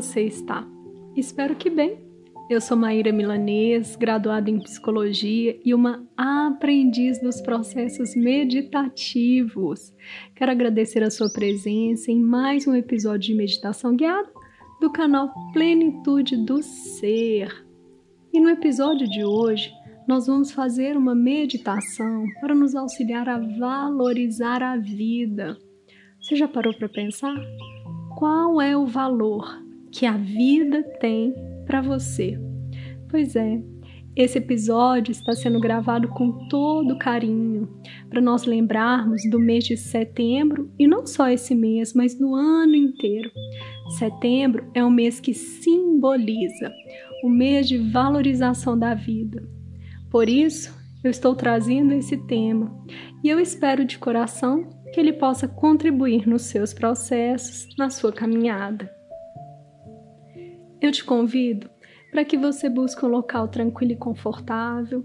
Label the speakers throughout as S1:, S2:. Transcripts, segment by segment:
S1: você está? Espero que bem. Eu sou Maíra Milanês, graduada em psicologia e uma aprendiz dos processos meditativos. Quero agradecer a sua presença em mais um episódio de meditação guiada do canal Plenitude do Ser. E no episódio de hoje, nós vamos fazer uma meditação para nos auxiliar a valorizar a vida. Você já parou para pensar? Qual é o valor que a vida tem para você? Pois é, esse episódio está sendo gravado com todo carinho para nós lembrarmos do mês de setembro e não só esse mês, mas do ano inteiro. Setembro é um mês que simboliza o mês de valorização da vida por isso, eu estou trazendo esse tema e eu espero de coração que ele possa contribuir nos seus processos, na sua caminhada. Eu te convido para que você busque um local tranquilo e confortável.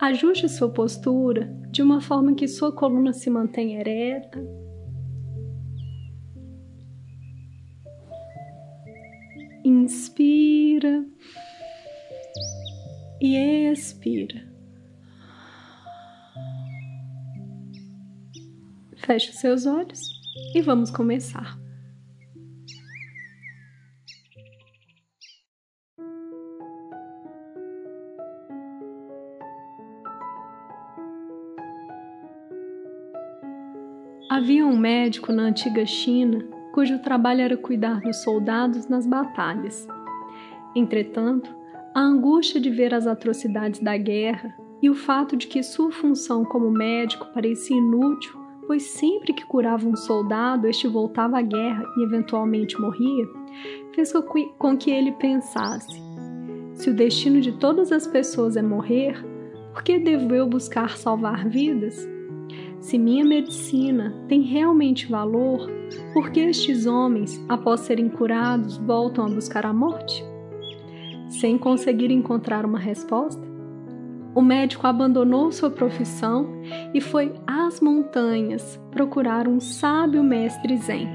S1: Ajuste sua postura de uma forma que sua coluna se mantenha ereta. Inspira e expira. Feche seus olhos e vamos começar. Havia um médico na antiga China cujo trabalho era cuidar dos soldados nas batalhas. Entretanto, a angústia de ver as atrocidades da guerra e o fato de que sua função como médico parecia inútil, pois sempre que curava um soldado, este voltava à guerra e eventualmente morria, fez com que ele pensasse: se o destino de todas as pessoas é morrer, por que devo eu buscar salvar vidas? Se minha medicina tem realmente valor, por que estes homens, após serem curados, voltam a buscar a morte? Sem conseguir encontrar uma resposta, o médico abandonou sua profissão e foi às montanhas procurar um sábio mestre Zen.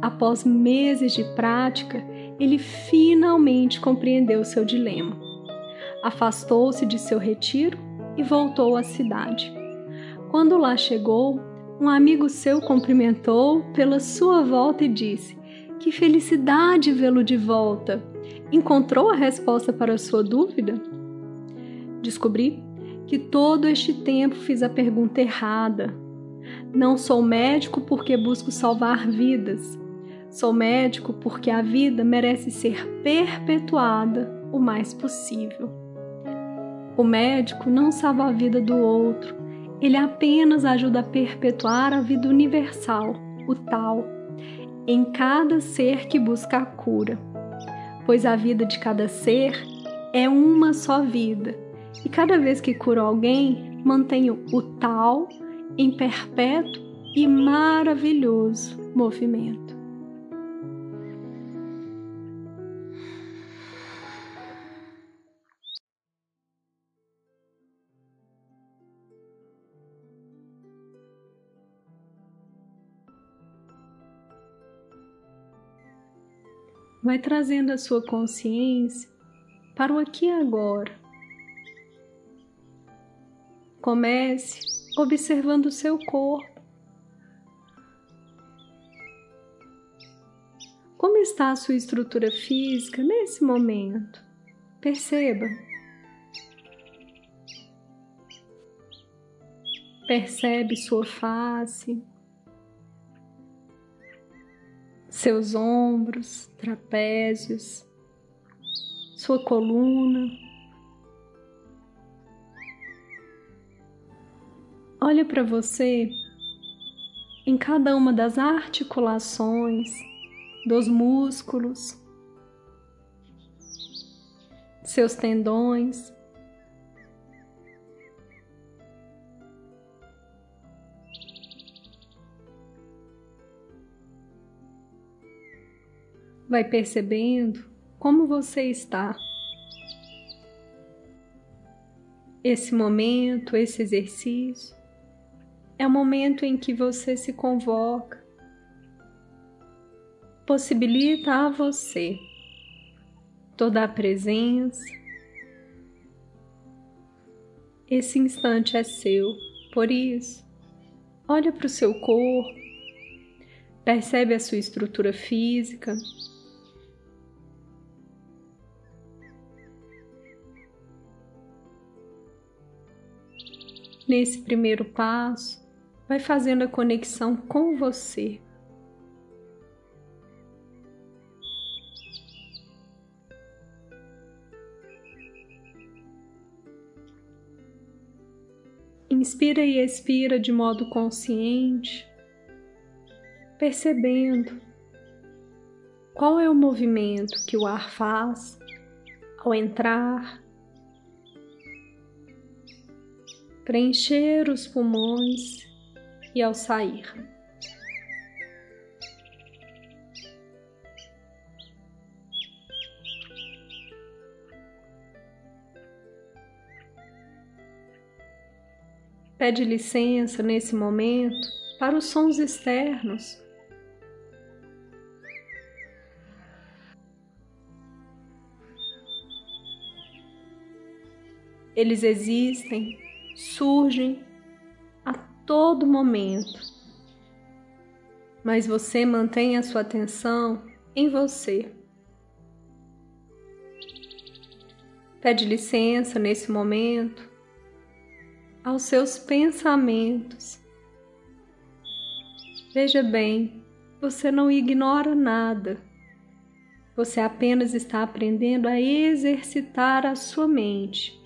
S1: Após meses de prática, ele finalmente compreendeu seu dilema. Afastou-se de seu retiro e voltou à cidade. Quando lá chegou, um amigo seu cumprimentou pela sua volta e disse: Que felicidade vê-lo de volta! Encontrou a resposta para a sua dúvida? Descobri que todo este tempo fiz a pergunta errada. Não sou médico porque busco salvar vidas. Sou médico porque a vida merece ser perpetuada o mais possível. O médico não salva a vida do outro, ele apenas ajuda a perpetuar a vida universal, o tal, em cada ser que busca a cura pois a vida de cada ser é uma só vida, e cada vez que curo alguém, mantenho o tal em perpétuo e maravilhoso movimento. Vai trazendo a sua consciência para o aqui e agora. Comece observando o seu corpo. Como está a sua estrutura física nesse momento? Perceba. Percebe sua face seus ombros, trapézios, sua coluna. Olha para você em cada uma das articulações, dos músculos, seus tendões. Vai percebendo como você está. Esse momento, esse exercício, é o momento em que você se convoca possibilita a você toda a presença. Esse instante é seu, por isso, olha para o seu corpo, percebe a sua estrutura física. Nesse primeiro passo, vai fazendo a conexão com você. Inspira e expira de modo consciente, percebendo qual é o movimento que o ar faz ao entrar, preencher os pulmões e ao sair. Pede licença nesse momento para os sons externos. Eles existem, surgem a todo momento, mas você mantém a sua atenção em você. Pede licença nesse momento aos seus pensamentos. Veja bem, você não ignora nada. Você apenas está aprendendo a exercitar a sua mente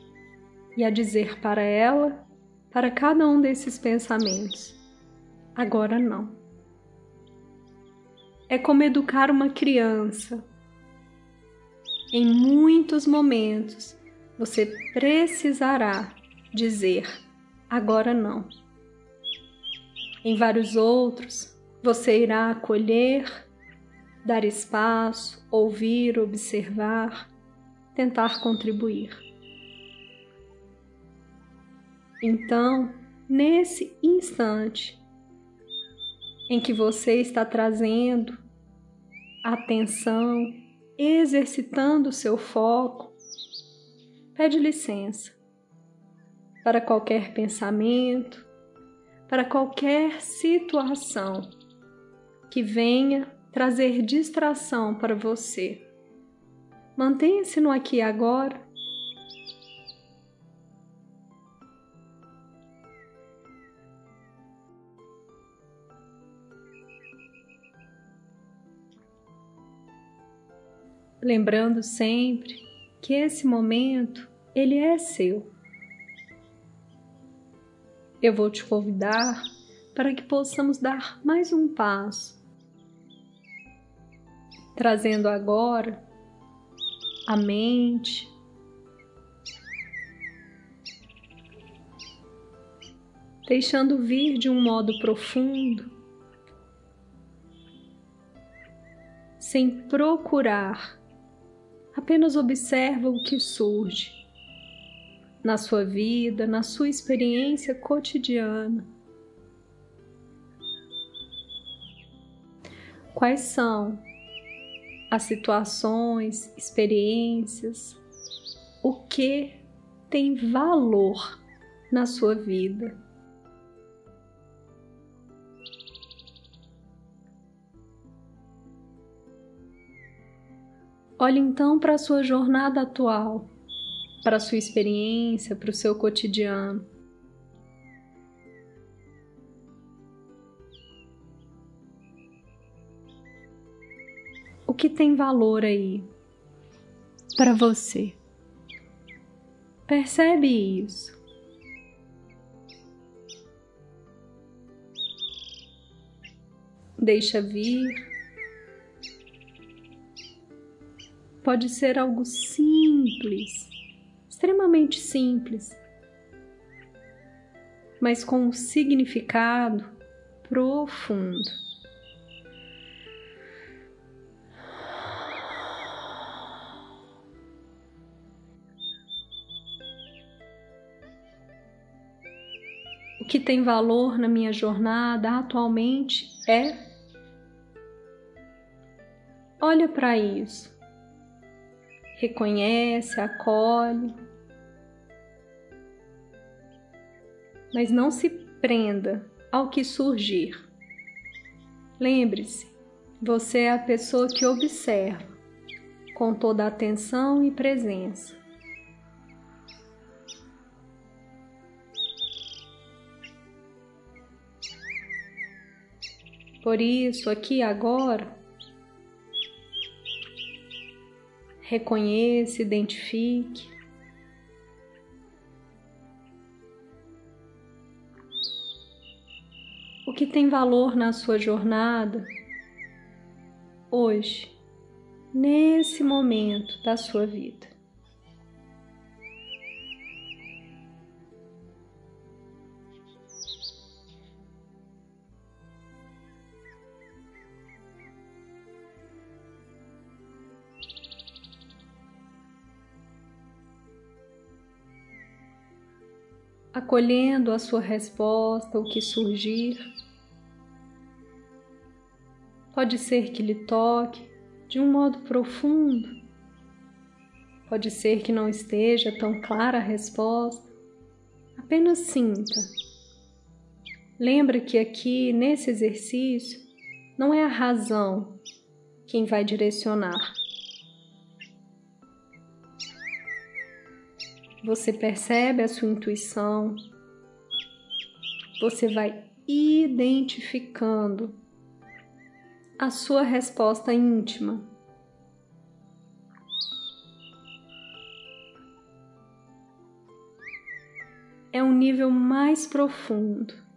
S1: e a dizer para ela, para cada um desses pensamentos: agora não. É como educar uma criança. Em muitos momentos, você precisará dizer agora não. Em vários outros, você irá acolher, dar espaço, ouvir, observar, tentar contribuir. Então, nesse instante em que você está trazendo atenção, exercitando o seu foco, pede licença para qualquer pensamento, para qualquer situação que venha trazer distração para você. Mantenha-se no aqui e agora. Lembrando sempre que esse momento ele é seu. Eu vou te convidar para que possamos dar mais um passo, trazendo agora a mente, deixando vir de um modo profundo, sem procurar, apenas observa o que surge na sua vida, na sua experiência cotidiana. Quais são as situações, experiências, o que tem valor na sua vida? Olhe então para a sua jornada atual para a sua experiência, para o seu cotidiano. O que tem valor aí para você? Percebe isso. Deixa vir. Pode ser algo simples, extremamente simples, mas com um significado profundo. O que tem valor na minha jornada atualmente é olha para isso. Reconhece, acolhe. Mas não se prenda ao que surgir. Lembre-se, você é a pessoa que observa com toda atenção e presença. Por isso, aqui agora, reconheça, identifique. O que tem valor na sua jornada hoje, nesse momento da sua vida. Acolhendo a sua resposta, o que surgir. Pode ser que lhe toque de um modo profundo, pode ser que não esteja tão clara a resposta. Apenas sinta. Lembra que aqui nesse exercício não é a razão quem vai direcionar. Você percebe a sua intuição, você vai identificando a sua resposta íntima. É um nível mais profundo.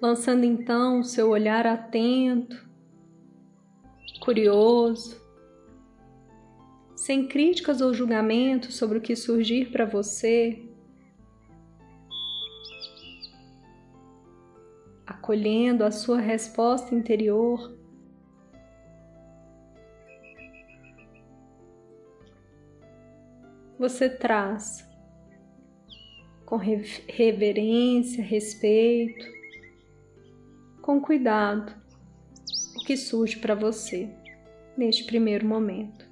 S1: Lançando então seu olhar atento, curioso, sem críticas ou julgamentos sobre o que surgir para você, acolhendo a sua resposta interior. Você traz com reverência, respeito, com cuidado o que surge para você neste primeiro momento.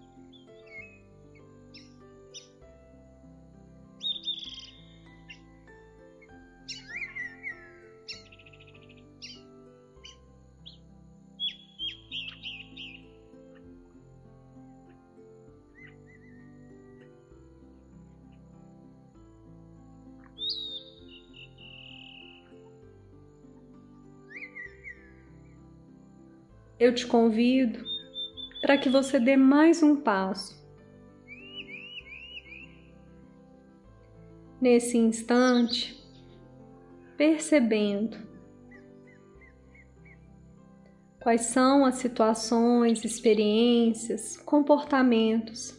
S1: Eu te convido para que você dê mais um passo. Nesse instante, percebendo quais são as situações, experiências, comportamentos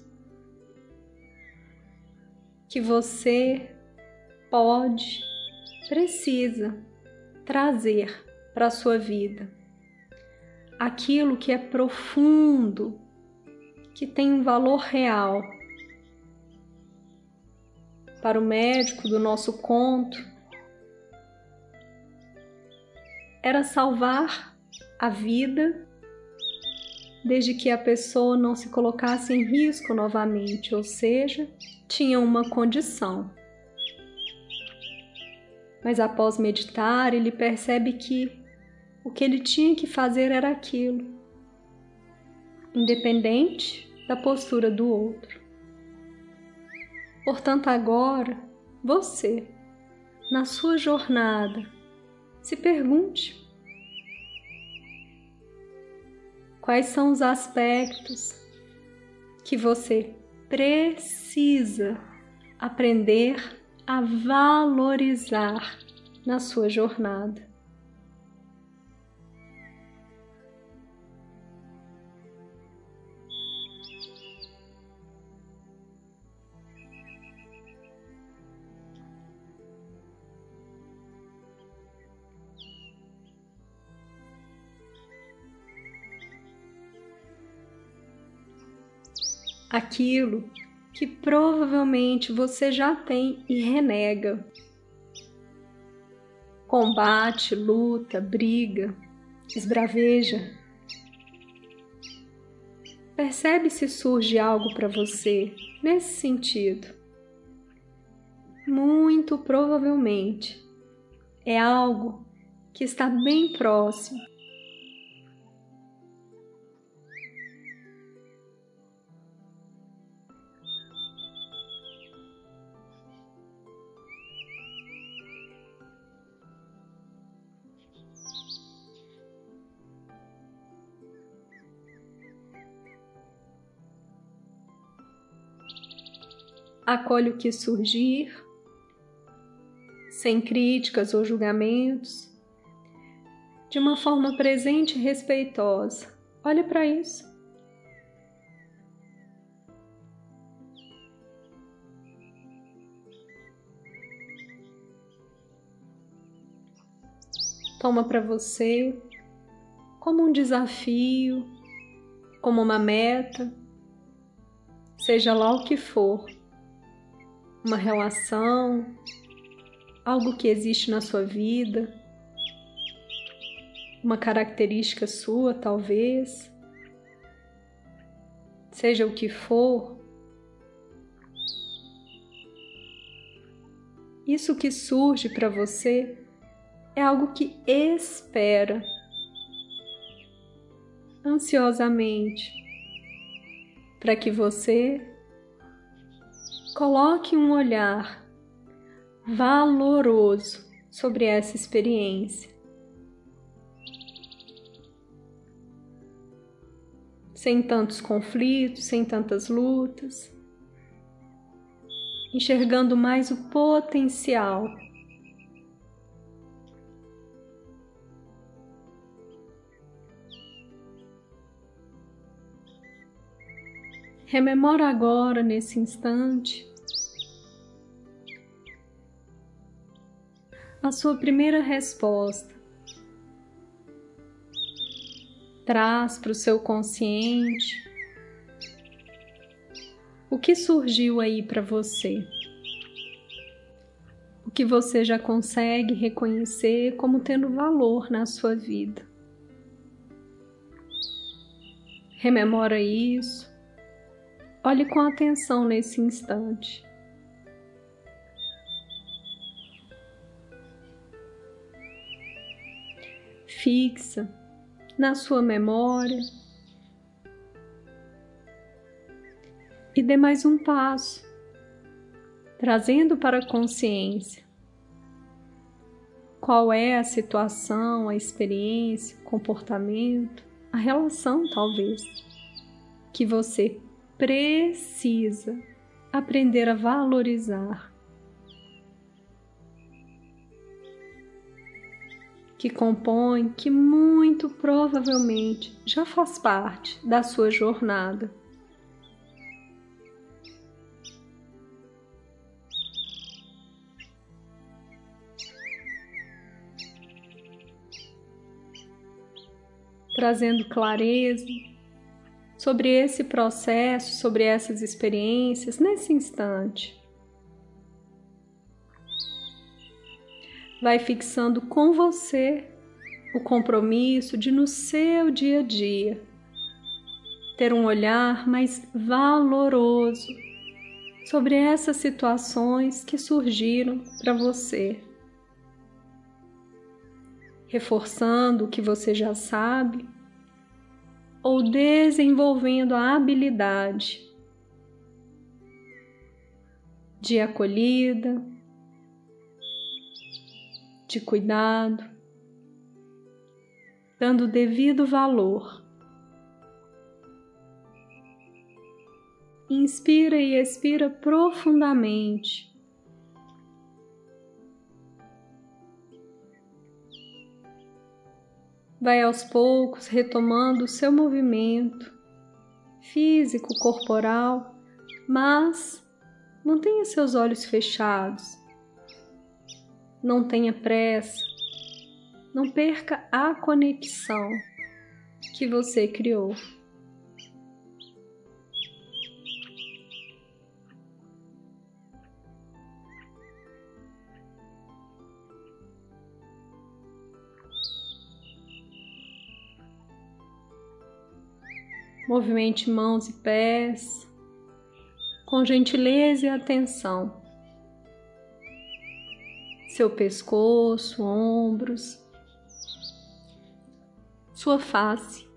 S1: que você pode, precisa trazer para a sua vida aquilo que é profundo, que tem um valor real. Para o médico do nosso conto, era salvar a vida desde que a pessoa não se colocasse em risco novamente, ou seja, tinha uma condição. Mas após meditar, ele percebe que o que ele tinha que fazer era aquilo, independente da postura do outro. Portanto, agora, você, na sua jornada, se pergunte: quais são os aspectos que você precisa aprender a valorizar na sua jornada? Aquilo que provavelmente você já tem e renega. Combate, luta, briga, esbraveja. Percebe se surge algo para você nesse sentido. Muito provavelmente é algo que está bem próximo acolhe o que surgir, sem críticas ou julgamentos, de uma forma presente e respeitosa. Olha para isso. Toma para você como um desafio, como uma meta, seja lá o que for uma relação, algo que existe na sua vida, uma característica sua, talvez, seja o que for. Isso que surge para você é algo que espera ansiosamente para que você Coloque um olhar valoroso sobre essa experiência. Sem tantos conflitos, sem tantas lutas, enxergando mais o potencial Rememora agora, nesse instante, a sua primeira resposta. Traz para o seu consciente o que surgiu aí para você. O que você já consegue reconhecer como tendo valor na sua vida. Rememora isso Olhe com atenção nesse instante. Fixa na sua memória e dê mais um passo, trazendo para a consciência qual é a situação, a experiência, comportamento, a relação, talvez, que você precisa aprender a valorizar. Que compõe, que muito provavelmente já faz parte da sua jornada. Trazendo clareza, sobre esse processo, sobre essas experiências nesse instante. Vai fixando com você o compromisso de, no seu dia a dia, ter um olhar mais valoroso sobre essas situações que surgiram para você, reforçando o que você já sabe ou desenvolvendo a habilidade de acolhida, de cuidado, dando devido valor. Inspira e expira profundamente. Vai aos poucos retomando o seu movimento físico, corporal, mas mantenha seus olhos fechados. Não tenha pressa. Não perca a conexão que você criou. Movimente mãos e pés com gentileza e atenção. Seu pescoço, ombros, sua face.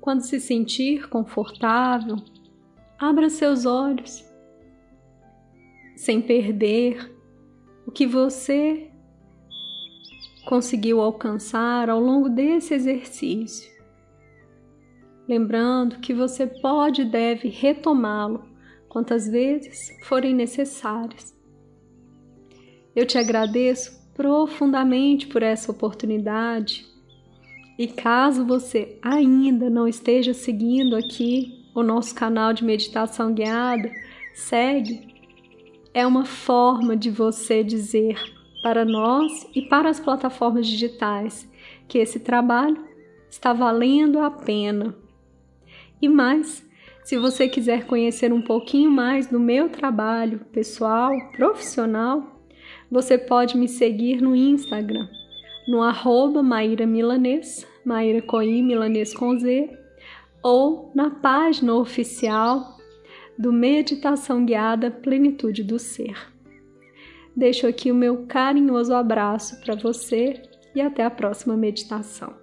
S1: Quando se sentir confortável, abra seus olhos, sem perder o que você conseguiu alcançar ao longo desse exercício. Lembrando que você pode e deve retomá-lo quantas vezes forem necessárias. Eu te agradeço profundamente por essa oportunidade e caso você ainda não esteja seguindo aqui o nosso canal de meditação guiada, segue. É uma forma de você dizer para nós e para as plataformas digitais que esse trabalho está valendo a pena. E mais, se você quiser conhecer um pouquinho mais do meu trabalho pessoal, profissional, você pode me seguir no Instagram, no arroba Maíra Milanês, Maíra Coim, Milanês com Z, ou na página oficial do Meditação Guiada Plenitude do Ser. Deixo aqui o meu carinhoso abraço para você e até a próxima meditação.